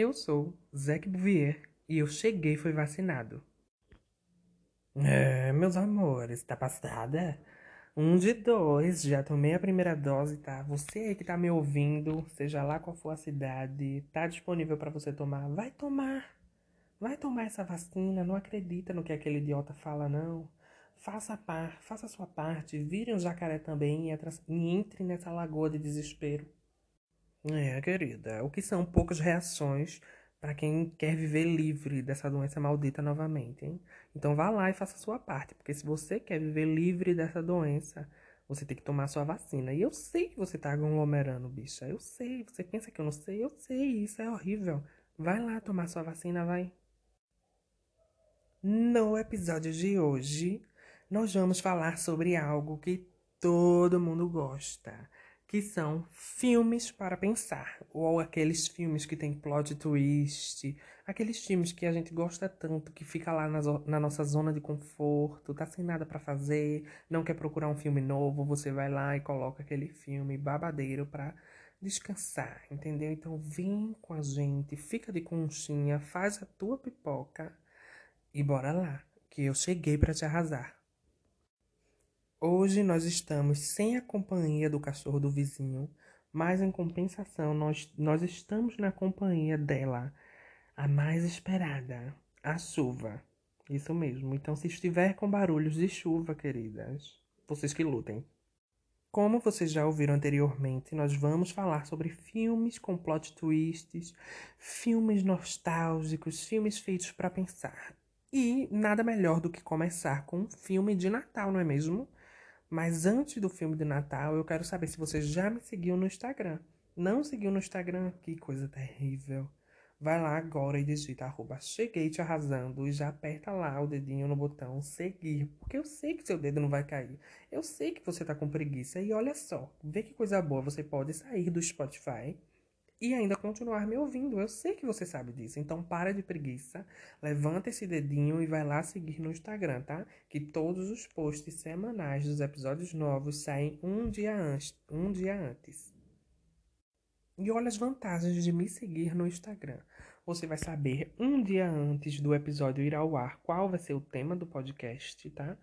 Eu sou Zac Bouvier e eu cheguei fui vacinado. É, meus amores, tá passada? Um de dois, já tomei a primeira dose, tá? Você aí que tá me ouvindo, seja lá qual for a cidade, tá disponível para você tomar, vai tomar. Vai tomar essa vacina, não acredita no que aquele idiota fala, não. Faça a par, faça a sua parte, vire um jacaré também e entre nessa lagoa de desespero. É, querida, o que são poucas reações para quem quer viver livre dessa doença maldita novamente, hein? Então vá lá e faça a sua parte, porque se você quer viver livre dessa doença, você tem que tomar a sua vacina. E eu sei que você tá aglomerando, bicha. Eu sei. Você pensa que eu não sei? Eu sei. Isso é horrível. Vai lá tomar sua vacina, vai. No episódio de hoje, nós vamos falar sobre algo que todo mundo gosta, que são filmes para pensar, ou aqueles filmes que tem plot twist, aqueles filmes que a gente gosta tanto, que fica lá na, na nossa zona de conforto, tá sem nada para fazer, não quer procurar um filme novo, você vai lá e coloca aquele filme babadeiro para descansar, entendeu? Então vem com a gente, fica de conchinha, faz a tua pipoca e bora lá, que eu cheguei para te arrasar. Hoje nós estamos sem a companhia do cachorro do vizinho, mas em compensação nós, nós estamos na companhia dela, a mais esperada, a chuva. Isso mesmo. Então, se estiver com barulhos de chuva, queridas, vocês que lutem. Como vocês já ouviram anteriormente, nós vamos falar sobre filmes com plot twists, filmes nostálgicos, filmes feitos para pensar. E nada melhor do que começar com um filme de Natal, não é mesmo? Mas antes do filme de Natal, eu quero saber se você já me seguiu no Instagram. Não seguiu no Instagram? Que coisa terrível. Vai lá agora e digita arroba cheguei te arrasando e já aperta lá o dedinho no botão seguir. Porque eu sei que seu dedo não vai cair. Eu sei que você tá com preguiça. E olha só, vê que coisa boa. Você pode sair do Spotify e ainda continuar me ouvindo. Eu sei que você sabe disso. Então para de preguiça, levanta esse dedinho e vai lá seguir no Instagram, tá? Que todos os posts semanais dos episódios novos saem um dia antes, um dia antes. E olha as vantagens de me seguir no Instagram. Você vai saber um dia antes do episódio ir ao ar qual vai ser o tema do podcast, tá?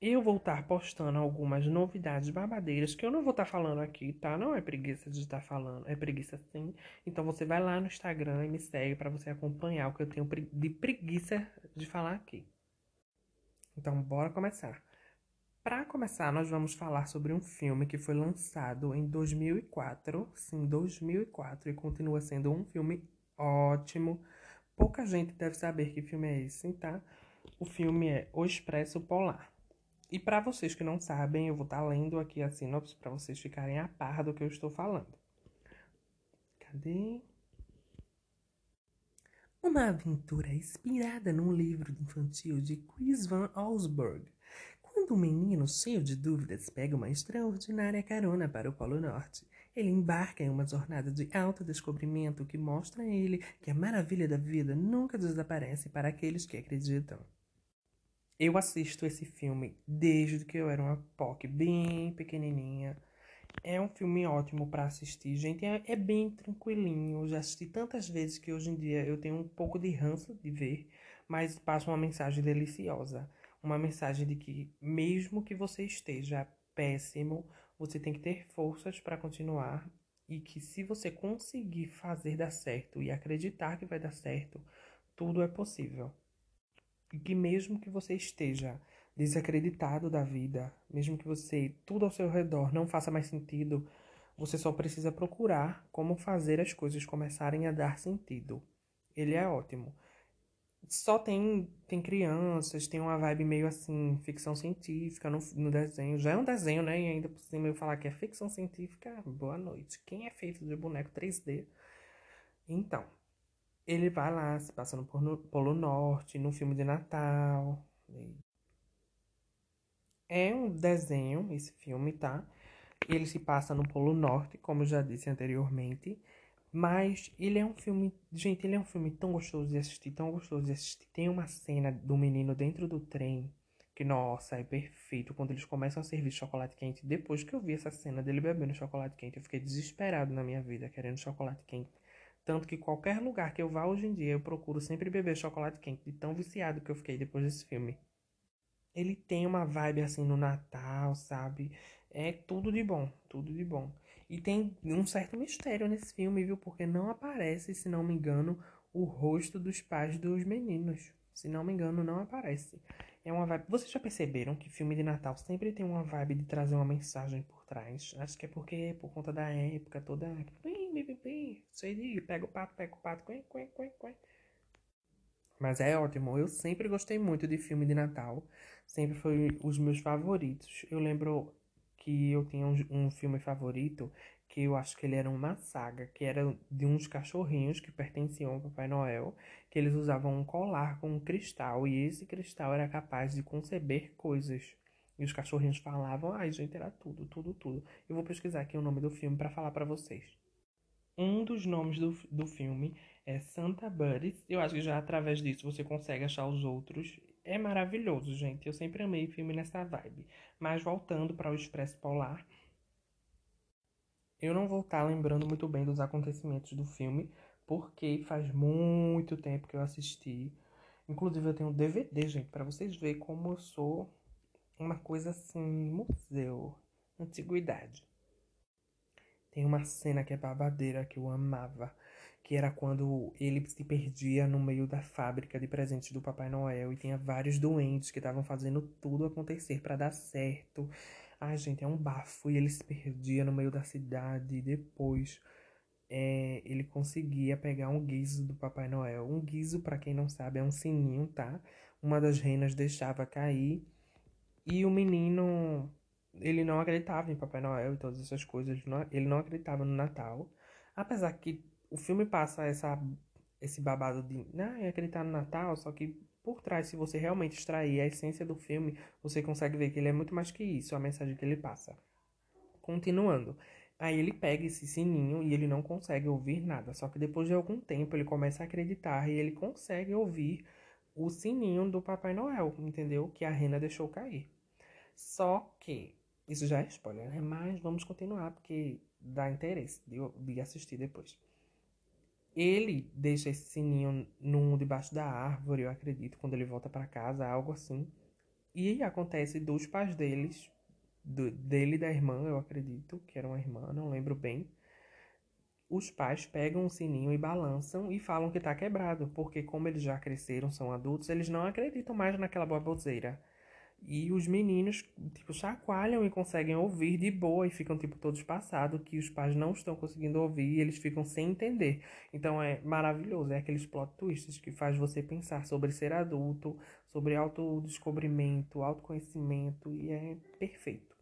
Eu vou estar postando algumas novidades babadeiras que eu não vou estar falando aqui, tá? Não é preguiça de estar falando, é preguiça sim. Então você vai lá no Instagram e me segue para você acompanhar o que eu tenho de preguiça de falar aqui. Então bora começar. Para começar, nós vamos falar sobre um filme que foi lançado em 2004, sim, 2004 e continua sendo um filme ótimo. Pouca gente deve saber que filme é esse, tá? O filme é O Expresso Polar. E para vocês que não sabem, eu vou estar tá lendo aqui a sinopse para vocês ficarem a par do que eu estou falando. Cadê? Uma aventura inspirada num livro infantil de Chris Van Allsburg. Quando um menino cheio de dúvidas pega uma extraordinária carona para o Polo Norte, ele embarca em uma jornada de autodescobrimento que mostra a ele que a maravilha da vida nunca desaparece para aqueles que acreditam. Eu assisto esse filme desde que eu era uma POC bem pequenininha. É um filme ótimo para assistir, gente. É, é, bem tranquilinho. Eu já assisti tantas vezes que hoje em dia eu tenho um pouco de ranço de ver, mas passa uma mensagem deliciosa. Uma mensagem de que, mesmo que você esteja péssimo, você tem que ter forças para continuar. E que se você conseguir fazer dar certo e acreditar que vai dar certo, tudo é possível. E que mesmo que você esteja desacreditado da vida, mesmo que você tudo ao seu redor não faça mais sentido, você só precisa procurar como fazer as coisas começarem a dar sentido. Ele é ótimo. Só tem tem crianças, tem uma vibe meio assim, ficção científica no, no desenho. Já é um desenho, né? E ainda por cima eu falar que é ficção científica, boa noite. Quem é feito de boneco 3D? Então, ele vai lá, se passa no Polo Norte, no filme de Natal. É um desenho, esse filme, tá? Ele se passa no Polo Norte, como eu já disse anteriormente. Mas ele é um filme. Gente, ele é um filme tão gostoso de assistir, tão gostoso de assistir. Tem uma cena do menino dentro do trem que, nossa, é perfeito. Quando eles começam a servir chocolate quente. Depois que eu vi essa cena dele bebendo chocolate quente, eu fiquei desesperado na minha vida, querendo chocolate quente Tanto que qualquer lugar que eu vá hoje em dia, eu procuro sempre beber chocolate quente, de tão viciado que eu fiquei depois desse filme. Ele tem uma vibe assim no Natal, sabe? É tudo de bom, tudo de bom. E tem um certo mistério nesse filme, viu? Porque não aparece, se não me engano, o rosto dos pais dos meninos. Se não me engano, não aparece. É uma vibe. Vocês já perceberam que filme de Natal sempre tem uma vibe de trazer uma mensagem por trás? Acho que é porque por conta da época toda. Sei de pega o pato, pega o pato, quen. Mas é ótimo. Eu sempre gostei muito de filme de Natal. Sempre foi os meus favoritos. Eu lembro que eu tinha um, um filme favorito que eu acho que ele era uma saga, que era de uns cachorrinhos que pertenciam ao Papai Noel, que eles usavam um colar com um cristal, e esse cristal era capaz de conceber coisas. E os cachorrinhos falavam, ai gente, era tudo, tudo, tudo. Eu vou pesquisar aqui o nome do filme para falar para vocês. Um dos nomes do, do filme é Santa Buddies. Eu acho que já através disso você consegue achar os outros. É maravilhoso, gente. Eu sempre amei filme nessa vibe. Mas voltando para o Expresso Polar, eu não vou estar lembrando muito bem dos acontecimentos do filme, porque faz muito tempo que eu assisti. Inclusive eu tenho um DVD, gente, para vocês verem como eu sou uma coisa assim, museu, antiguidade. Tem uma cena que é babadeira que eu amava, que era quando ele se perdia no meio da fábrica de presentes do Papai Noel e tinha vários doentes que estavam fazendo tudo acontecer para dar certo. Ai, gente, é um bafo. E ele se perdia no meio da cidade. E depois é, ele conseguia pegar um guizo do Papai Noel. Um guizo, para quem não sabe, é um sininho, tá? Uma das renas deixava cair. E o menino, ele não acreditava em Papai Noel e todas essas coisas. Ele não acreditava no Natal. Apesar que o filme passa essa, esse babado de ah, acreditar no Natal, só que por trás, se você realmente extrair a essência do filme, você consegue ver que ele é muito mais que isso, a mensagem que ele passa. Continuando. Aí ele pega esse sininho e ele não consegue ouvir nada. Só que depois de algum tempo ele começa a acreditar e ele consegue ouvir o sininho do Papai Noel, entendeu? Que a rena deixou cair. Só que, isso já é spoiler, né? Mas vamos continuar porque dá interesse de, de assistir depois. Ele deixa esse sininho num debaixo da árvore, eu acredito, quando ele volta para casa, algo assim. E acontece dos pais deles, do, dele e da irmã, eu acredito, que era uma irmã, não lembro bem. Os pais pegam o sininho e balançam e falam que tá quebrado, porque como eles já cresceram, são adultos, eles não acreditam mais naquela baboseira. E os meninos, tipo, chacoalham e conseguem ouvir de boa e ficam, tipo, todos passados, que os pais não estão conseguindo ouvir e eles ficam sem entender. Então é maravilhoso, é aqueles plot twists que faz você pensar sobre ser adulto, sobre autodescobrimento, autoconhecimento e é perfeito.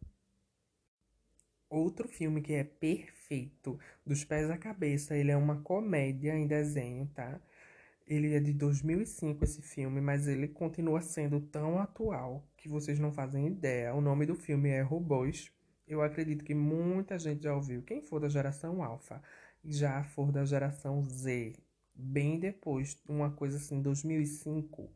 Outro filme que é perfeito, dos pés à cabeça, ele é uma comédia em desenho, tá? Ele é de 2005 esse filme, mas ele continua sendo tão atual que vocês não fazem ideia. O nome do filme é Robôs. Eu acredito que muita gente já ouviu. Quem for da geração Alpha já for da geração Z, bem depois, uma coisa assim, 2005,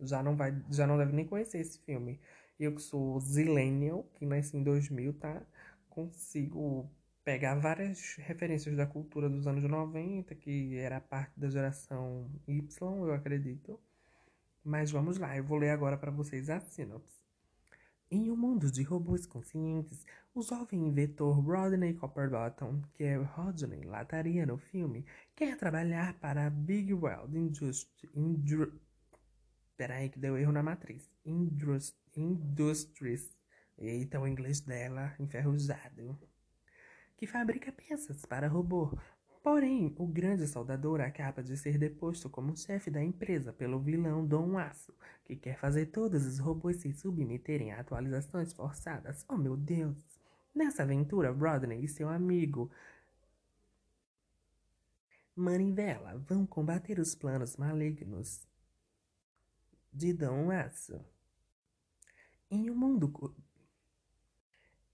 já não vai, já não deve nem conhecer esse filme. Eu que sou Zillennial, que nasci em 2000, tá? Consigo pegar várias referências da cultura dos anos 90, que era parte da geração Y, eu acredito. Mas vamos lá, eu vou ler agora para vocês a sinopse. Em um mundo de robôs conscientes, o jovem inventor Rodney Copperbottom, que é Rodney Lataria no filme, quer trabalhar para a Big World Industries. Peraí que deu erro na matriz. Indrust... Industries. Eita, o inglês dela enferrujado que fabrica peças para robô. Porém, o grande soldador acaba de ser deposto como chefe da empresa pelo vilão Dom Aço, que quer fazer todos os robôs se submeterem a atualizações forçadas. Oh meu Deus! Nessa aventura, Rodney e seu amigo Manivela vão combater os planos malignos de Dom Aço. Em um mundo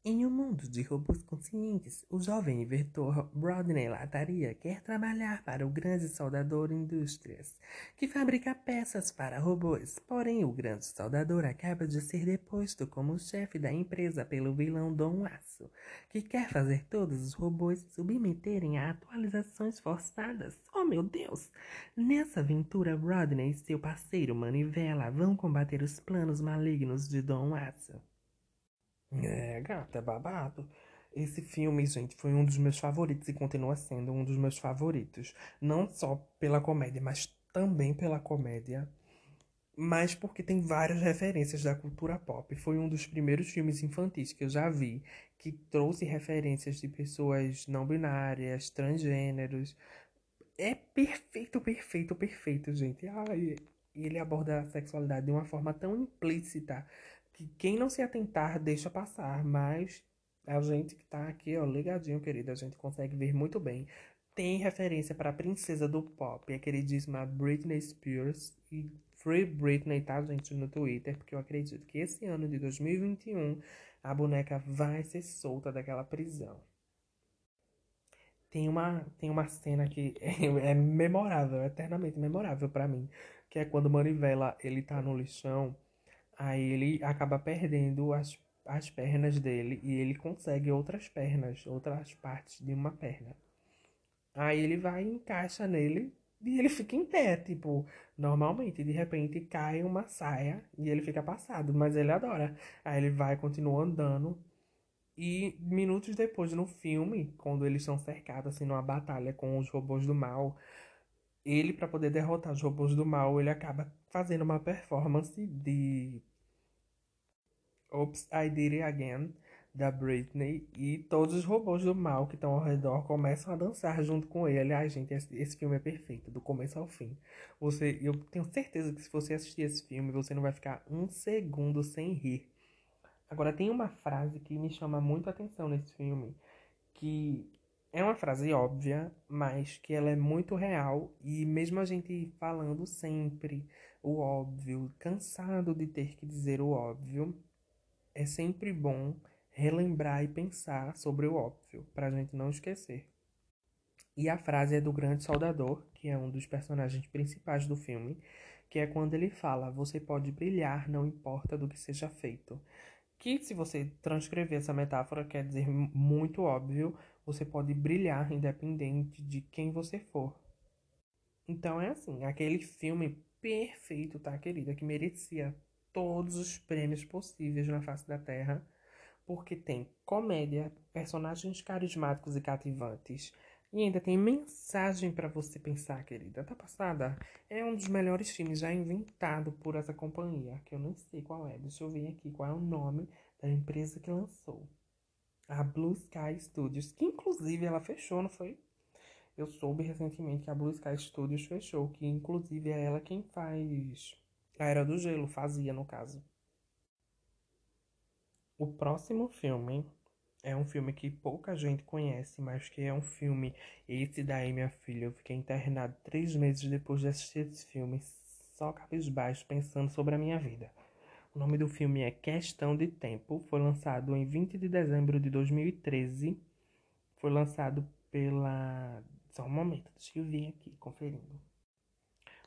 Em um mundo de robôs conscientes, o jovem inventor Rodney Lataria quer trabalhar para o grande soldador Indústrias, que fabrica peças para robôs. Porém, o grande soldador acaba de ser deposto como chefe da empresa pelo vilão Dom Laço, que quer fazer todos os robôs submeterem a atualizações forçadas. Oh meu Deus! Nessa aventura, Rodney e seu parceiro Manivela vão combater os planos malignos de Dom Laço. É, gata, é babado. Esse filme, gente, foi um dos meus favoritos e continua sendo um dos meus favoritos. Não só pela comédia, mas também pela comédia. Mas porque tem várias referências da cultura pop. Foi um dos primeiros filmes infantis que eu já vi que trouxe referências de pessoas não binárias, transgêneros. É perfeito, perfeito, perfeito, gente. Ai, ele aborda a sexualidade de uma forma tão implícita que quem não se atentar deixa passar, mas a gente que tá aqui, ó, ligadinho, querida, a gente consegue ver muito bem. Tem referência para a princesa do pop, a queridíssima Britney Spears e Free Britney, tá, gente, no Twitter, porque eu acredito que esse ano de 2021 a boneca vai ser solta daquela prisão. Tem uma, tem uma cena que é, é memorável, eternamente memorável para mim, que é quando Manivela, ele tá no lixão Aí ele acaba perdendo as, as pernas dele e ele consegue outras pernas, outras partes de uma perna. Aí ele vai e encaixa nele e ele fica em pé, tipo, normalmente, de repente cai uma saia e ele fica passado, mas ele adora. Aí ele vai, continua andando. E minutos depois no filme, quando eles são cercados assim numa batalha com os robôs do mal, ele para poder derrotar os robôs do mal, ele acaba fazendo uma performance de Oops, I Did It Again, da Britney, e todos os robôs do mal que estão ao redor começam a dançar junto com ele. Ai, gente, esse, filme é perfeito, do começo ao fim. Você, eu tenho certeza que se você assistir esse filme, você não vai ficar um segundo sem rir. Agora, tem uma frase que me chama muito a atenção nesse filme, que é uma frase óbvia, mas que ela é muito real e mesmo a gente falando sempre o óbvio, cansado de ter que dizer o óbvio, é sempre bom relembrar e pensar sobre o óbvio, para a gente não esquecer. E a frase é do Grande Soldador, que é um dos personagens principais do filme, que é quando ele fala: Você pode brilhar, não importa do que seja feito. Que, se você transcrever essa metáfora, quer dizer muito óbvio, você pode brilhar independente de quem você for. Então é assim, aquele filme perfeito, tá, querida? Que merecia todos os prêmios possíveis na face da Terra, porque tem comédia, personagens carismáticos e cativantes. E ainda tem mensagem para você pensar, querida. Tá passada? É um dos melhores filmes já inventado por essa companhia, que eu não sei qual é. Deixa eu ver aqui qual é o nome da empresa que lançou. A Blue Sky Studios, que inclusive ela fechou, não foi? Eu soube recentemente que a Blue Sky Studios fechou, que inclusive é ela quem faz a Era do Gelo, fazia no caso. O próximo filme é um filme que pouca gente conhece, mas que é um filme. Esse daí, minha filha, eu fiquei internado três meses depois de assistir esse filme, só cabisbaixo, pensando sobre a minha vida. O nome do filme é Questão de Tempo. Foi lançado em 20 de dezembro de 2013. Foi lançado pela. Só um momento, deixa eu vir aqui conferindo.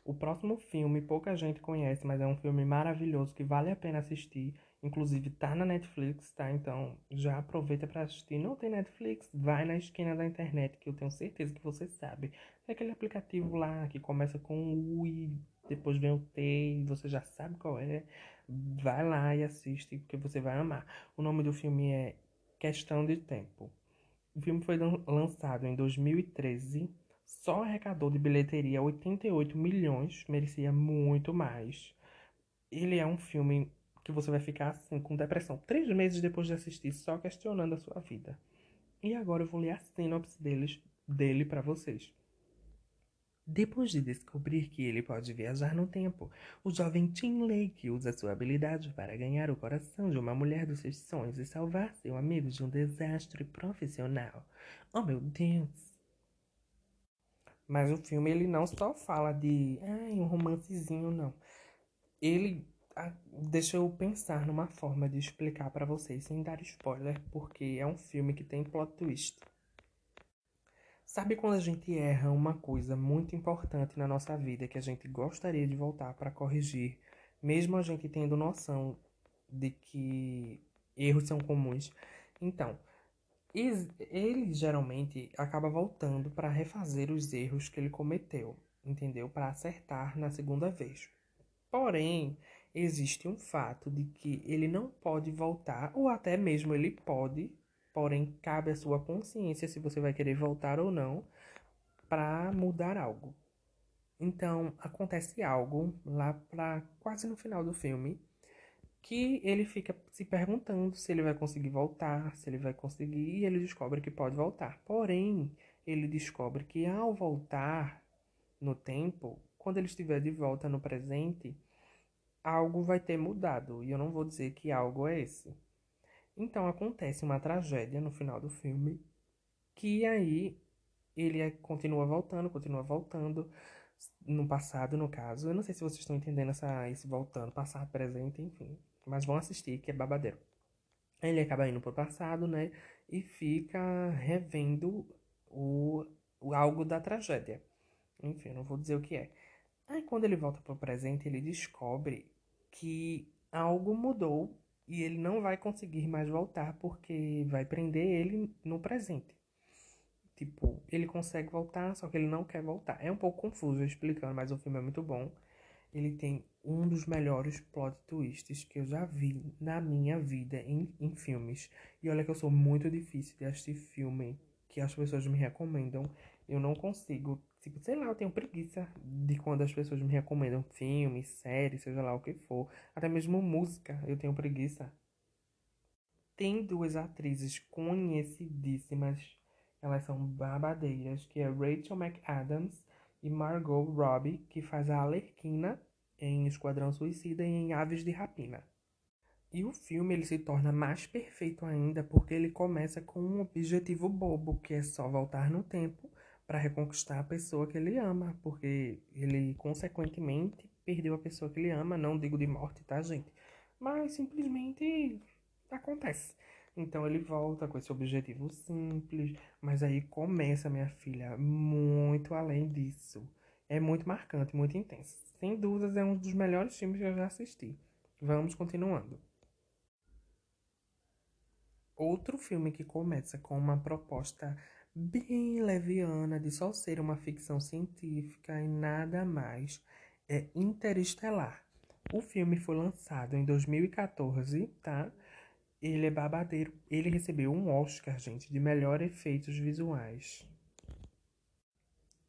O próximo filme pouca gente conhece, mas é um filme maravilhoso que vale a pena assistir. Inclusive tá na Netflix, tá? Então já aproveita para assistir. Não tem Netflix? Vai na esquina da internet, que eu tenho certeza que você sabe. É aquele aplicativo lá que começa com U e depois vem o T e você já sabe qual é. Vai lá e assiste, porque você vai amar. O nome do filme é Questão de Tempo. O filme foi lançado em 2013 só arrecadou de bilheteria 88 milhões, merecia muito mais. Ele é um filme que você vai ficar assim com depressão três meses depois de assistir, só questionando a sua vida. E agora eu vou ler a sinopse deles, dele para vocês. Depois de descobrir que ele pode viajar no tempo, o jovem Tim Lake usa sua habilidade para ganhar o coração de uma mulher dos seus sonhos e salvar seu amigo de um desastre profissional. Oh meu Deus! Mas o filme ele não só fala de ai, um romancezinho, não. Ele Ah, deixa eu pensar numa forma de explicar para vocês sem dar spoiler, porque é um filme que tem plot twist. Sabe quando a gente erra uma coisa muito importante na nossa vida que a gente gostaria de voltar para corrigir, mesmo a gente tendo noção de que erros são comuns? Então, ele geralmente acaba voltando para refazer os erros que ele cometeu, entendeu? Para acertar na segunda vez. Porém, existe um fato de que ele não pode voltar, ou até mesmo ele pode Porém, cabe à sua consciência se você vai querer voltar ou não para mudar algo. Então, acontece algo lá para quase no final do filme que ele fica se perguntando se ele vai conseguir voltar, se ele vai conseguir, e ele descobre que pode voltar. Porém, ele descobre que ao voltar no tempo, quando ele estiver de volta no presente, algo vai ter mudado. E eu não vou dizer que algo é esse. Então acontece uma tragédia no final do filme, que aí ele é, continua voltando, continua voltando, no passado, no caso. Eu não sei se vocês estão entendendo essa, esse voltando, passado, presente, enfim. Mas vão assistir, que é babadeiro. Ele acaba indo pro passado, né? E fica revendo o, o algo da tragédia. Enfim, não vou dizer o que é. Aí quando ele volta pro presente, ele descobre que algo mudou e ele não vai conseguir mais voltar porque vai prender ele no presente. Tipo, ele consegue voltar, só que ele não quer voltar. É um pouco confuso explicando, mas o filme é muito bom. Ele tem um dos melhores plot twists que eu já vi na minha vida em, em filmes. E olha que eu sou muito difícil de assistir filme que as pessoas me recomendam. Eu não consigo Tipo, sei lá, eu tenho preguiça de quando as pessoas me recomendam filmes, séries, seja lá o que for. Até mesmo música, eu tenho preguiça. Tem duas atrizes conhecidíssimas, elas são babadeiras, que é Rachel McAdams e Margot Robbie, que faz a Alerquina em Esquadrão Suicida e em Aves de Rapina. E o filme ele se torna mais perfeito ainda porque ele começa com um objetivo bobo, que é só voltar no tempo para reconquistar a pessoa que ele ama, porque ele consequentemente perdeu a pessoa que ele ama, não digo de morte, tá, gente? Mas simplesmente acontece. Então ele volta com esse objetivo simples, mas aí começa, minha filha, muito além disso. É muito marcante, muito intenso. Sem dúvidas, é um dos melhores filmes que eu já assisti. Vamos continuando. Outro filme que começa com uma proposta bem leviana de só ser uma ficção científica e nada mais, é Interestelar. O filme foi lançado em 2014, tá? Ele é babadeiro. Ele recebeu um Oscar, gente, de melhor efeitos visuais.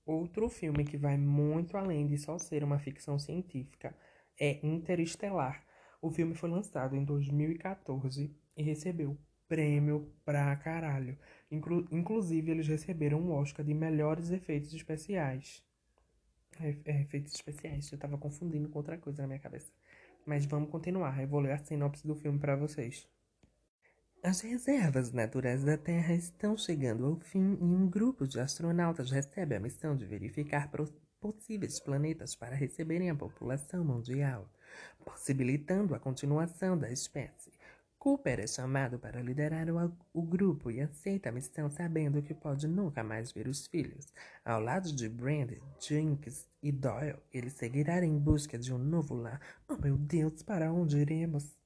Outro filme que vai muito além de só ser uma ficção científica é Interestelar. O filme foi lançado em 2014 e recebeu prêmio pra caralho. Inclu inclusive, eles receberam um Oscar de melhores efeitos especiais. É, é, efeitos especiais, eu tava confundindo com outra coisa na minha cabeça. Mas vamos continuar, eu vou ler a sinopse do filme para vocês. As reservas naturais da Terra estão chegando ao fim e um grupo de astronautas recebe a missão de verificar possíveis planetas para receberem a população mundial, possibilitando a continuação da espécie. Cooper é chamado para liderar o, o, grupo e aceita a missão sabendo que pode nunca mais ver os filhos. Ao lado de Brand, Jinx e Doyle, ele seguirá em busca de um novo lar. Oh meu Deus, para onde iremos?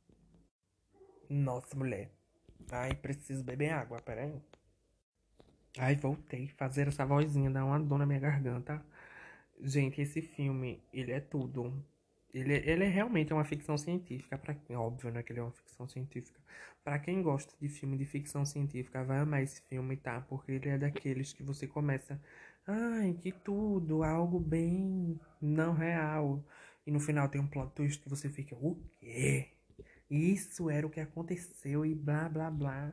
Nossa, mulher. Ai, preciso beber água, peraí. Ai, voltei. Fazer essa vozinha dar uma dor na minha garganta. Gente, esse filme, ele é tudo. Ele, ele é realmente uma ficção científica, para óbvio, né, que ele é uma ficção científica. Para quem gosta de filme de ficção científica, vai amar esse filme, tá? Porque ele é daqueles que você começa, ai, que tudo, algo bem não real. E no final tem um plot twist que você fica, o quê? Isso era o que aconteceu e blá blá blá.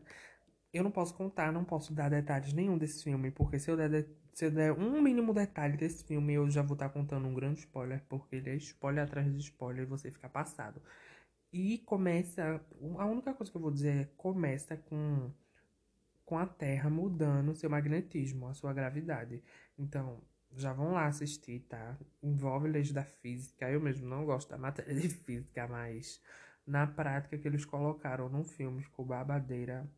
Eu não posso contar, não posso dar detalhes nenhum desse filme, porque se eu der se eu der um mínimo detalhe desse filme, eu já vou estar tá contando um grande spoiler, porque ele é spoiler atrás de spoiler e você fica passado. E começa. A única coisa que eu vou dizer é começa com, com a Terra mudando seu magnetismo, a sua gravidade. Então, já vão lá assistir, tá? Envolve leis da física. Eu mesmo não gosto da matéria de física, mas na prática que eles colocaram no filme ficou babadeira.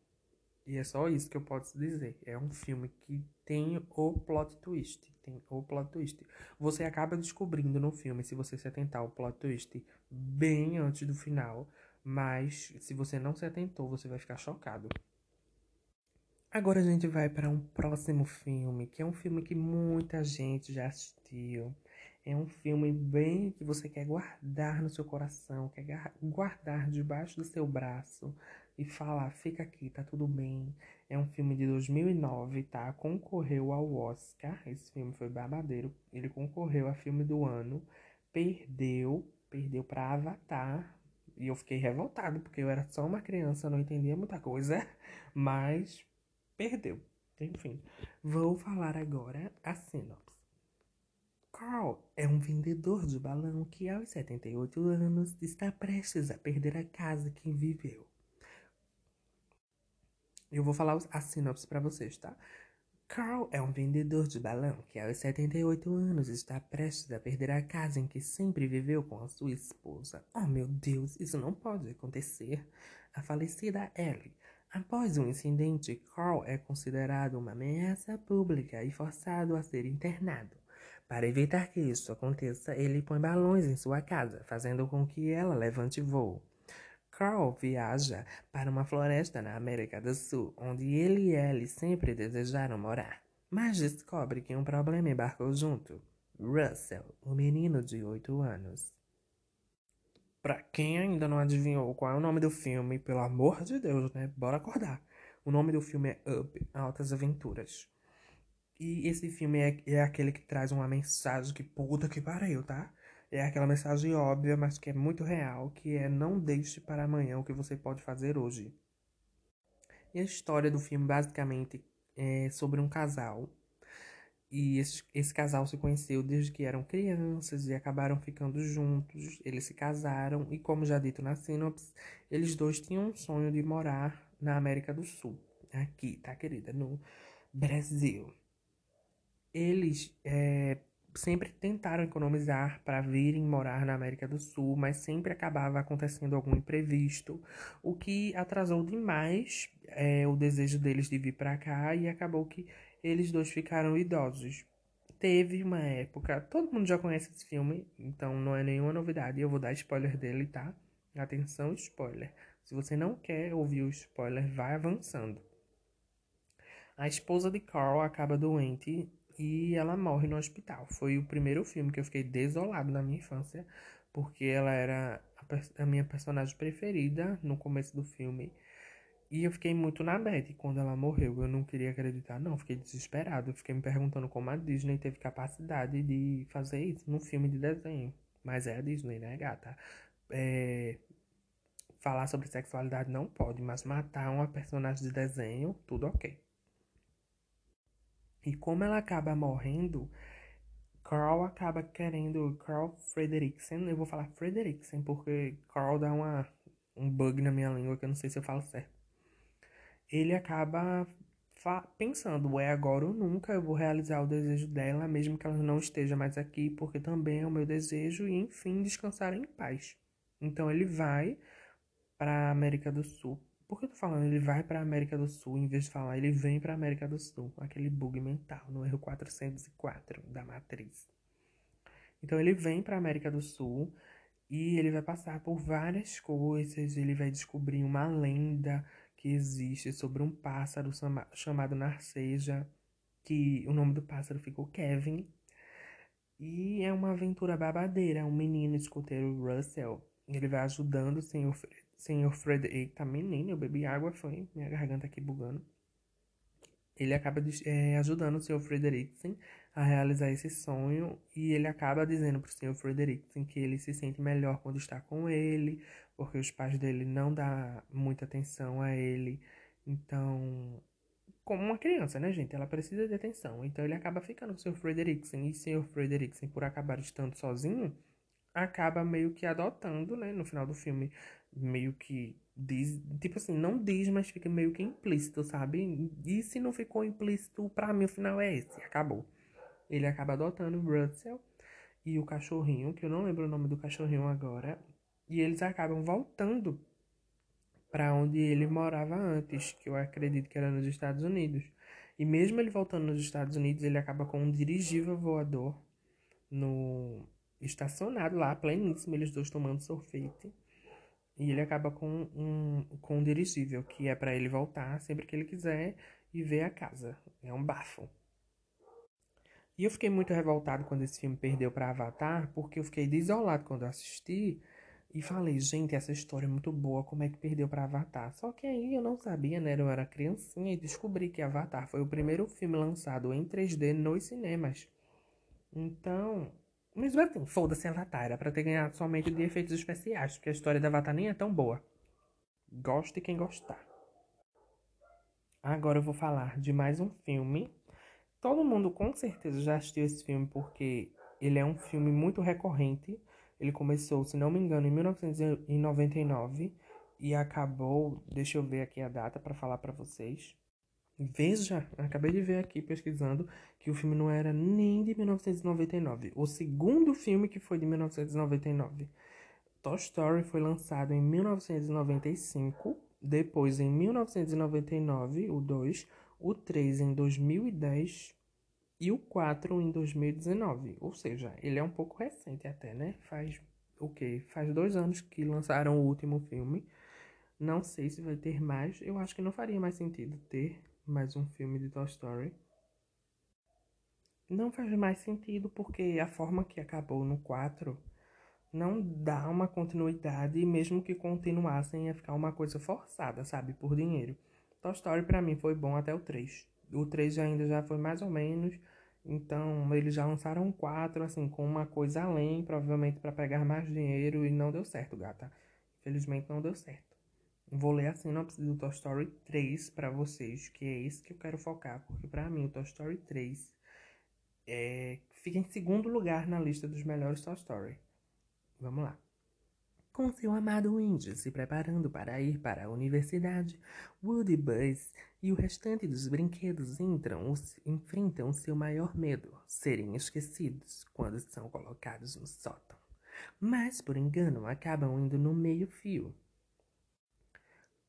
E é só isso que eu posso dizer. É um filme que tem o plot twist. Tem o plot twist. Você acaba descobrindo no filme, se você se atentar ao plot twist bem antes do final. Mas se você não se atentou, você vai ficar chocado. Agora a gente vai para um próximo filme, que é um filme que muita gente já assistiu. É um filme bem que você quer guardar no seu coração, quer guardar debaixo do seu braço e falar: fica aqui, tá tudo bem. É um filme de 2009, tá? Concorreu ao Oscar. Esse filme foi babadeiro. Ele concorreu a filme do ano, perdeu, perdeu para Avatar. E eu fiquei revoltado, porque eu era só uma criança, não entendia muita coisa, mas perdeu. Enfim, vou falar agora a sinopse. Carl é um vendedor de balão que, aos 78 anos, está prestes a perder a casa que viveu. Eu vou falar a sinopse para vocês, tá? Carl é um vendedor de balão que, aos 78 anos, está prestes a perder a casa em que sempre viveu com a sua esposa. Oh, meu Deus, isso não pode acontecer. A falecida Ellie Após um incidente, Carl é considerado uma ameaça pública e forçado a ser internado. Para evitar que isso aconteça, ele põe balões em sua casa, fazendo com que ela levante voo. Carl viaja para uma floresta na América do Sul, onde ele e Ellie sempre desejaram morar, mas descobre que um problema embarcou junto. Russell, um menino de 8 anos. Pra quem ainda não adivinhou qual é o nome do filme, pelo amor de Deus, né? Bora acordar. O nome do filme é Up, Altas Aventuras. E esse filme é, é aquele que traz uma mensagem que puta que pariu, tá? É aquela mensagem óbvia, mas que é muito real, que é não deixe para amanhã o que você pode fazer hoje. E a história do filme basicamente é sobre um casal e esse, esse casal se conheceu desde que eram crianças e acabaram ficando juntos. Eles se casaram e, como já dito na sinopse, eles dois tinham um sonho de morar na América do Sul. Aqui, tá, querida? No Brasil. Eles é, sempre tentaram economizar para virem morar na América do Sul, mas sempre acabava acontecendo algum imprevisto, o que atrasou demais é, o desejo deles de vir para cá e acabou que eles dois ficaram idosos. Teve uma época, todo mundo já conhece esse filme, então não é nenhuma novidade. Eu vou dar spoiler dele, tá? Atenção, spoiler. Se você não quer ouvir o spoiler, vai avançando. A esposa de Carl acaba doente e ela morre no hospital. Foi o primeiro filme que eu fiquei desolado na minha infância, porque ela era a, a minha personagem preferida no começo do filme. E eu fiquei muito na bad quando ela morreu. Eu não queria acreditar, não. Fiquei desesperado. Fiquei me perguntando como a Disney teve capacidade de fazer isso num filme de desenho. Mas é a Disney, né, gata? É... Falar sobre sexualidade não pode, mas matar uma personagem de desenho, tudo ok. E como ela acaba morrendo, Carl acaba querendo. Carl Frederiksen, eu vou falar Frederiksen porque Carl dá uma, um bug na minha língua que eu não sei se eu falo certo ele acaba pensando, é agora ou nunca, eu vou realizar o desejo dela, mesmo que ela não esteja mais aqui, porque também é o meu desejo, e enfim, descansar em paz. Então ele vai para a América do Sul. Por que eu tô falando ele vai para a América do Sul em vez de falar ele vem para a América do Sul? Aquele bug mental no erro 404 da matriz. Então ele vem para a América do Sul e ele vai passar por várias coisas, ele vai descobrir uma lenda que existe sobre um pássaro chamado Narceja, que o nome do pássaro ficou Kevin. E é uma aventura babadeira. Um menino escoteiro Russell. Ele vai ajudando o senhor, senhor Frederick. Tá menino, eu bebi água, foi minha garganta aqui bugando. Ele acaba é, ajudando o senhor Frederiksen a realizar esse sonho e ele acaba dizendo para o senhor Frederiksen que ele se sente melhor quando está com ele, porque os pais dele não dão muita atenção a ele. Então, como uma criança, né, gente? Ela precisa de atenção. Então ele acaba ficando com o Sr. Frederiksen. E o Sr. Frederiksen, por acabar estando sozinho, acaba meio que adotando, né, no final do filme, meio que diz, tipo assim, não diz, mas fica meio que implícito, sabe? E se não ficou implícito, pra mim o final é esse, acabou. ele acaba adotando o Russell e o cachorrinho, que eu não lembro o nome do cachorrinho agora, e eles acabam voltando para onde ele morava antes, que eu acredito que era nos Estados Unidos. E mesmo ele voltando nos Estados Unidos, ele acaba com um dirigível voador no estacionado lá, pleníssimo, eles dois tomando sorvete. E ele acaba com um, com um dirigível, que é para ele voltar sempre que ele quiser e ver a casa. É um bafo. E eu fiquei muito revoltado quando esse filme perdeu para Avatar, porque eu fiquei desolado quando eu assisti e falei, gente, essa história é muito boa, como é que perdeu para Avatar? Só que aí eu não sabia, né? Eu era criancinha e descobri que Avatar foi o primeiro filme lançado em 3D nos cinemas. Então, mas assim, foda-se Avatar, era pra ter ganhado somente de efeitos especiais, porque a história da Avatar nem é tão boa. Goste quem gostar. Agora eu vou falar de mais um filme. Todo mundo com certeza já assistiu esse filme porque ele é um filme muito recorrente. Ele começou, se não me engano, em 1999 e acabou, deixa eu ver aqui a data para falar para vocês. Veja, acabei de ver aqui pesquisando que o filme não era nem de 1999. O segundo filme que foi de 1999. Toy Story foi lançado em 1995, depois em 1999, o 2, o 3 em 2010 e o 4 em 2019. Ou seja, ele é um pouco recente até, né? Faz o quê? Faz dois anos que lançaram o último filme. Não sei se vai ter mais. Eu acho que não faria mais sentido ter mais um filme de Toy Story. Não faz mais sentido porque a forma que acabou no 4 não dá uma continuidade e mesmo que continuassem ia ficar uma coisa forçada, sabe, por dinheiro. Toy Story para mim foi bom até o 3. O 3 ainda já foi mais ou menos, então eles já lançaram o 4 assim com uma coisa além, provavelmente para pegar mais dinheiro e não deu certo, gata. Infelizmente não deu certo. Vou ler a sinopse do Toy Story 3 para vocês, que é esse que eu quero focar, porque para mim o Toy Story 3 é, fica em segundo lugar na lista dos melhores Toy Story. Vamos lá. Com seu amado Indy se preparando para ir para a universidade, Woody, Buzz e o restante dos brinquedos entram, enfrentam seu maior medo, serem esquecidos quando são colocados no sótão. Mas, por engano, acabam indo no meio-fio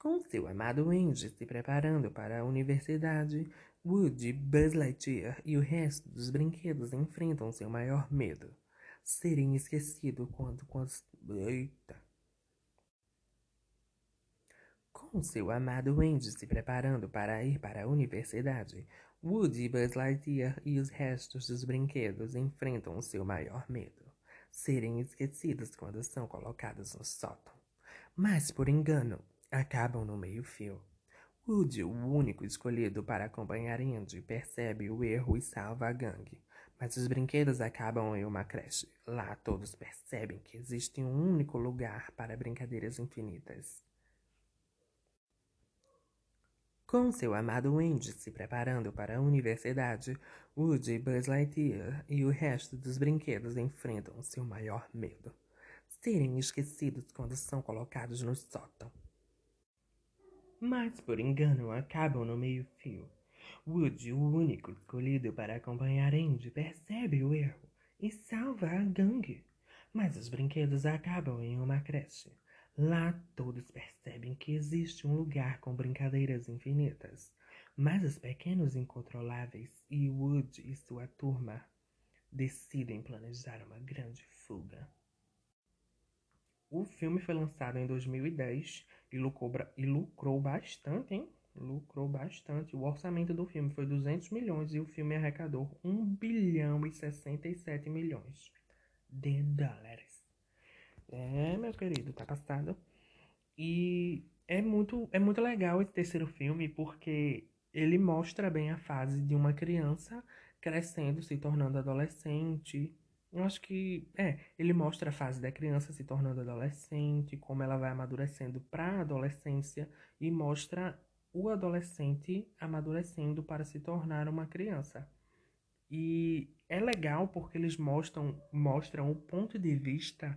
com seu amado Andy se preparando para a universidade, Woody, Buzz Lightyear e o resto dos brinquedos enfrentam seu maior medo: serem esquecidos quando. Eita! Com seu amado Andy se preparando para ir para a universidade, Woody, Buzz Lightyear e os restos dos brinquedos enfrentam seu maior medo: serem esquecidos quando são colocados no sótão. Mas por engano, acabam no meio-fio. Woody, o único escolhido para acompanhar Andy, percebe o erro e salva a gangue. Mas os brinquedos acabam em uma creche. Lá todos percebem que existe um único lugar para brincadeiras infinitas. Com seu amado Andy se preparando para a universidade, Woody, Buzz Lightyear e o resto dos brinquedos enfrentam seu maior medo: serem esquecidos quando são colocados no sótão mas por engano acabam no meio-fio. Woody, o único escolhido para acompanhar Andy, percebe o erro e salva a gangue. Mas os brinquedos acabam em uma creche. Lá todos percebem que existe um lugar com brincadeiras infinitas. Mas os pequenos incontroláveis e Woody e sua turma decidem planejar uma grande fuga. O filme foi lançado em 2010 e lucrou, e lucrou bastante, hein? Lucrou bastante. O orçamento do filme foi 200 milhões e o filme arrecadou 1 bilhão e 67 milhões de dólares. É, meu querido, tá passado. E é muito, é muito legal esse terceiro filme porque ele mostra bem a fase de uma criança crescendo, se tornando adolescente, eu acho que, é, ele mostra a fase da criança se tornando adolescente, como ela vai amadurecendo para a adolescência e mostra o adolescente amadurecendo para se tornar uma criança. E é legal porque eles mostram, mostram o ponto de vista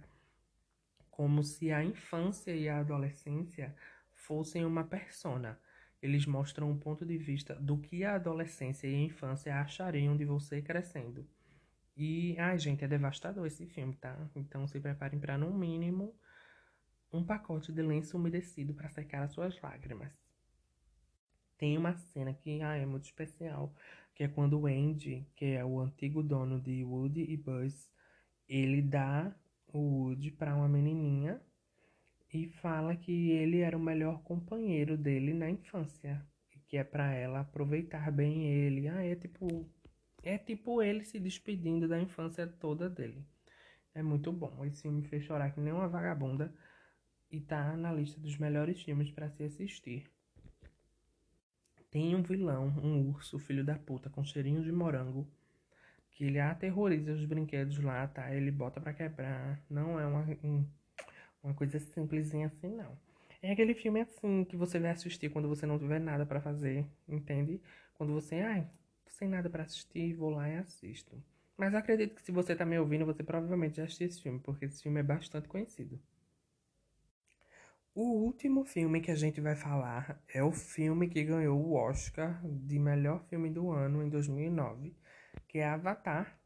como se a infância e a adolescência fossem uma persona. eles mostram um ponto de vista do que a adolescência e a infância achariam de você crescendo. E, ai, gente, é devastador esse filme, tá? Então se preparem para, no mínimo, um pacote de lenço umedecido para secar as suas lágrimas. Tem uma cena que ah, é muito especial, que é quando o Andy, que é o antigo dono de Woody e Buzz, ele dá o Woody para uma menininha e fala que ele era o melhor companheiro dele na infância, que é para ela aproveitar bem ele. Ah, é tipo é tipo ele se despedindo da infância toda dele. É muito bom. Esse filme me fez chorar que nem uma vagabunda e tá na lista dos melhores filmes para se assistir. Tem um vilão, um urso, filho da puta, com cheirinho de morango, que ele aterroriza os brinquedos lá, tá? Ele bota para quebrar. Não é uma, um, uma coisa simplesinha assim, não. É aquele filme assim que você vai assistir quando você não tiver nada para fazer, entende? Quando você, ai, sem nada para assistir, vou lá e assisto. Mas acredito que se você tá me ouvindo, você provavelmente já assistiu esse filme, porque esse filme é bastante conhecido. O último filme que a gente vai falar é o filme que ganhou o Oscar de melhor filme do ano em 2009, que é Avatar,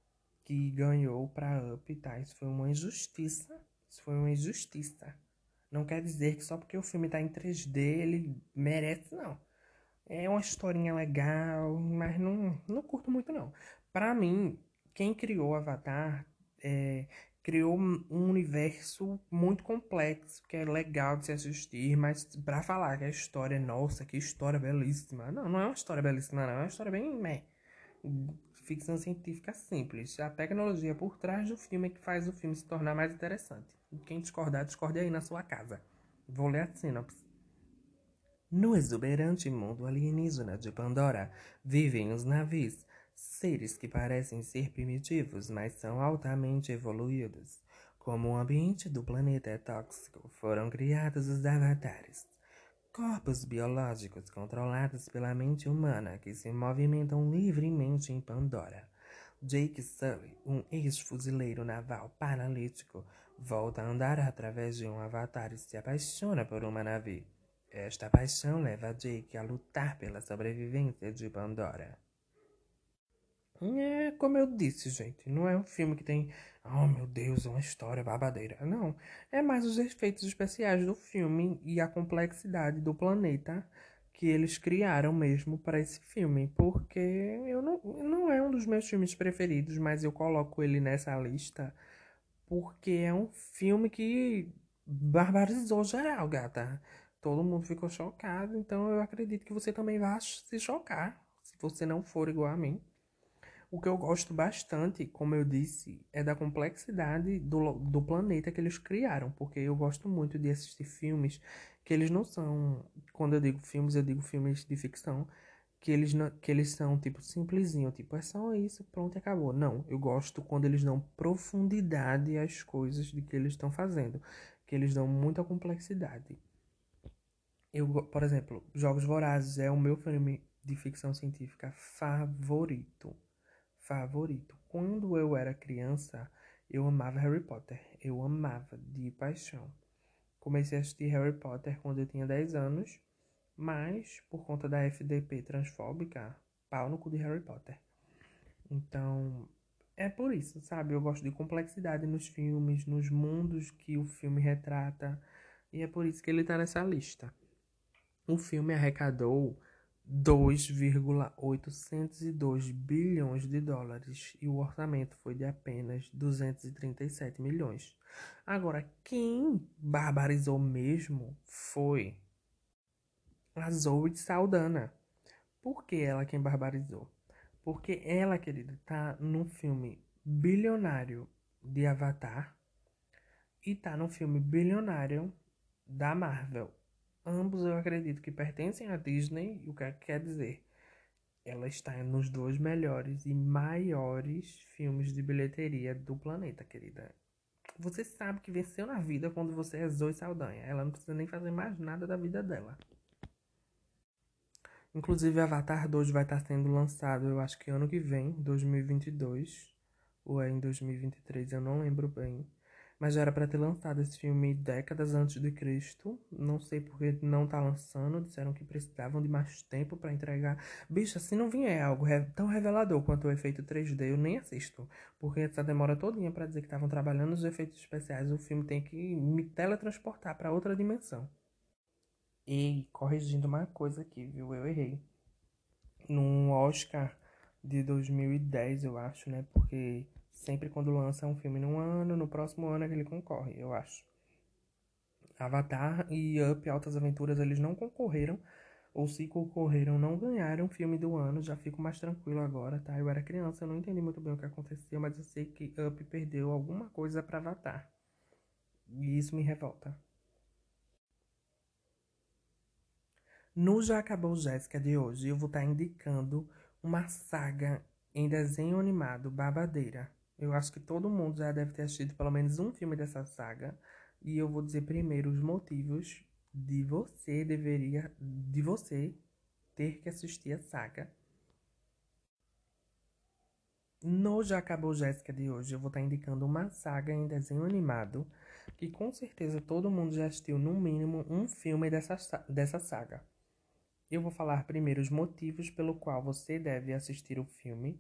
que ganhou para Up, tá? Isso foi uma injustiça. Isso foi uma injustiça. Não quer dizer que só porque o filme tá em 3D ele merece, não. É uma historinha legal, mas não, não curto muito, não. Para mim, quem criou Avatar é, criou um universo muito complexo, que é legal de se assistir, mas para falar que a história, nossa, que história belíssima. Não, não é uma história belíssima, não. É uma história bem meh. Ficção científica simples. A tecnologia por trás do filme é que faz o filme se tornar mais interessante. Quem discordar, discorde aí na sua casa. Vou ler a sinopse. No exuberante mundo alienígena de Pandora, vivem os navios seres que parecem ser primitivos, mas são altamente evoluídos. Como o ambiente do planeta é tóxico, foram criados os avatares. Corpos biológicos controlados pela mente humana que se movimentam livremente em Pandora. Jake Sully, um ex-fuzileiro naval paralítico, volta a andar através de um avatar e se apaixona por uma nave. Esta paixão leva Jake a lutar pela sobrevivência de Pandora. É como eu disse, gente. Não é um filme que tem. Oh meu Deus, uma história babadeira. Não. É mais os efeitos especiais do filme e a complexidade do planeta que eles criaram mesmo para esse filme. Porque eu não, não é um dos meus filmes preferidos, mas eu coloco ele nessa lista porque é um filme que barbarizou geral, gata. Todo mundo ficou chocado, então eu acredito que você também vai se chocar se você não for igual a mim. O que eu gosto bastante, como eu disse, é da complexidade do, do planeta que eles criaram, porque eu gosto muito de assistir filmes que eles não são, quando eu digo filmes, eu digo filmes de ficção, que eles, que eles são tipo simplesinho, tipo é só isso, pronto, acabou. Não, eu gosto quando eles dão profundidade às coisas de que eles estão fazendo, que eles dão muita complexidade. Eu, por exemplo, Jogos Vorazes é o meu filme de ficção científica favorito favorito. Quando eu era criança, eu amava Harry Potter. Eu amava de paixão. Comecei a assistir Harry Potter quando eu tinha 10 anos, mas por conta da FDP transfóbica, pau no cu de Harry Potter. Então, é por isso, sabe? Eu gosto de complexidade nos filmes, nos mundos que o filme retrata, e é por isso que ele tá nessa lista. O filme arrecadou 2,802 bilhões de dólares e o orçamento foi de apenas 237 milhões. Agora, quem barbarizou mesmo foi a Zoe Saldana. Por que ela quem barbarizou? Porque ela, querida, tá num filme bilionário de Avatar e tá num filme bilionário da Marvel. Ambos eu acredito que pertencem à Disney, e o que quer dizer? Ela está nos dois melhores e maiores filmes de bilheteria do planeta, querida. Você sabe que venceu na vida quando você é Zoe Saldanha. Ela não precisa nem fazer mais nada da vida dela. Inclusive, Avatar 2 vai estar sendo lançado, eu acho que ano que vem, 2022, ou é em 2023, eu não lembro bem. Mas já era para ter lançado esse filme décadas antes de Cristo. Não sei porque não tá lançando. Disseram que precisavam de mais tempo para entregar. Bicha, se não vier algo tão revelador quanto o efeito 3D, eu nem assisto. Porque essa demora todinha para dizer que estavam trabalhando nos efeitos especiais, o filme tem que me teletransportar para outra dimensão. E corrigindo uma coisa aqui, viu? Eu errei. No Oscar de 2010, eu acho, né? Porque Sempre quando lança um filme num ano, no próximo ano é que ele concorre, eu acho. Avatar e Up Altas Aventuras eles não concorreram, ou se concorreram, não ganharam filme do ano. Já fico mais tranquilo agora, tá? Eu era criança, eu não entendi muito bem o que aconteceu, mas eu sei que Up perdeu alguma coisa para Avatar. E isso me revolta. No Já Acabou Jéssica de hoje, eu vou estar tá indicando uma saga em desenho animado babadeira. Eu acho que todo mundo já deve ter assistido pelo menos um filme dessa saga. E eu vou dizer primeiro os motivos de você deveria. de você ter que assistir a saga. No Já Acabou Jéssica de hoje, eu vou estar indicando uma saga em desenho animado que com certeza todo mundo já assistiu no mínimo um filme dessa, dessa saga. Eu vou falar primeiro os motivos pelo qual você deve assistir o filme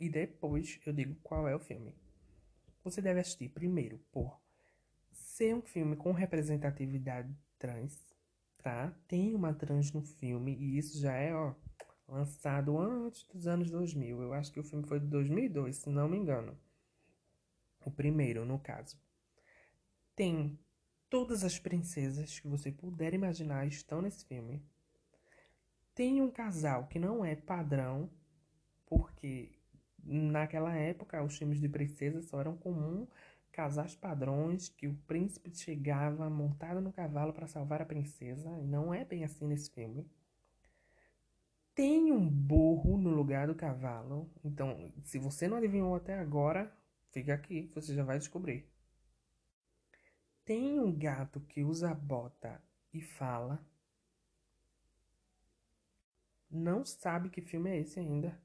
e depois eu digo qual é o filme. Você deve assistir primeiro por ser um filme com representatividade trans, tá? Tem uma trans no filme e isso já é, ó, lançado antes dos anos 2000. Eu acho que o filme foi de 2002, se não me engano. O primeiro, no caso. Tem todas as princesas que você puder imaginar estão nesse filme. Tem um casal que não é padrão, porque Naquela época, os filmes de princesa só eram comum casais padrões que o príncipe chegava montado no cavalo para salvar a princesa, e não é bem assim nesse filme. Tem um burro no lugar do cavalo, então se você não adivinhou até agora, fica aqui você já vai descobrir. Tem um gato que usa bota e fala. Não sabe que filme é esse ainda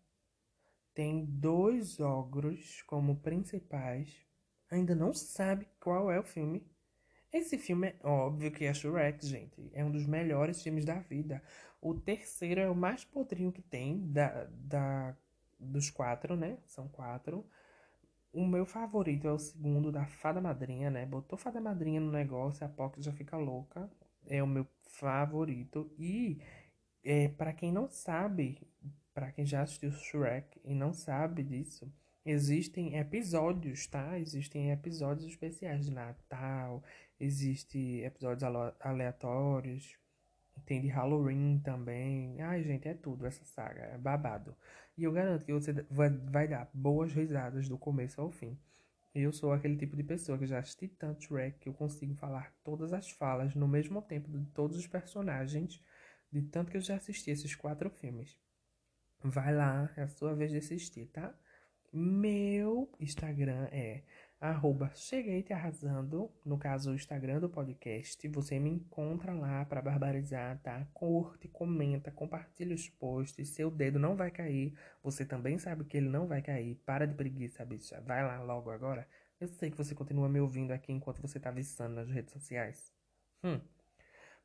tem dois ogros como principais, ainda não sabe qual é o filme. Esse filme é óbvio que é Shrek, gente. É um dos melhores filmes da vida. O terceiro é o mais podrinho que tem da, da, dos quatro, né? São quatro. O meu favorito é o segundo, da Fada Madrinha, né? Botou Fada Madrinha no negócio, a Pocket já fica louca. É o meu favorito. E, é, para quem não sabe, para quem já assistiu Shrek e não sabe disso, existem episódios, tá? Existem episódios especiais de Natal, existem episódios aleatórios, tem de Halloween também. Ai, gente, é tudo essa saga, é babado. E eu garanto que você vai dar boas risadas do começo ao fim. Eu sou aquele tipo de pessoa que já assisti tanto Shrek que eu consigo falar todas as falas no mesmo tempo de todos os personagens, de tanto que eu já assisti esses quatro filmes. Vai lá, é a sua vez de assistir, tá? Meu Instagram é arroba cheguei te arrasando, no caso o Instagram do podcast, você me encontra lá para barbarizar, tá? Curte, comenta, compartilha os posts, seu dedo não vai cair, você também sabe que ele não vai cair, para de preguiça, bicha, vai lá logo agora. Eu sei que você continua me ouvindo aqui enquanto você tá viçando nas redes sociais. Hum.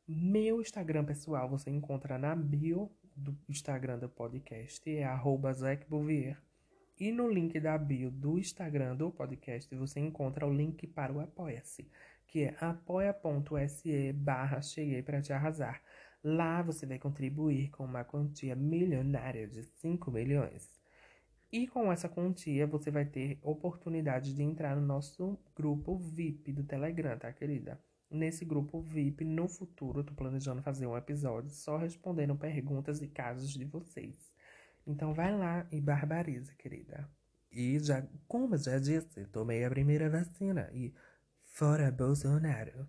Meu Instagram pessoal você encontra na bio do Instagram do podcast é arroba E no link da bio do Instagram do podcast você encontra o link para o Apoia-se, que é apoia.se barra cheguei para te arrasar. Lá você vai contribuir com uma quantia milionária de 5 milhões. E com essa quantia você vai ter oportunidade de entrar no nosso grupo VIP do Telegram, tá, querida? Nesse grupo VIP, no futuro, eu tô planejando fazer um episódio só respondendo perguntas e casos de vocês. Então vai lá e barbariza, querida. E já, como já disse, tomei a primeira vacina e fora Bolsonaro.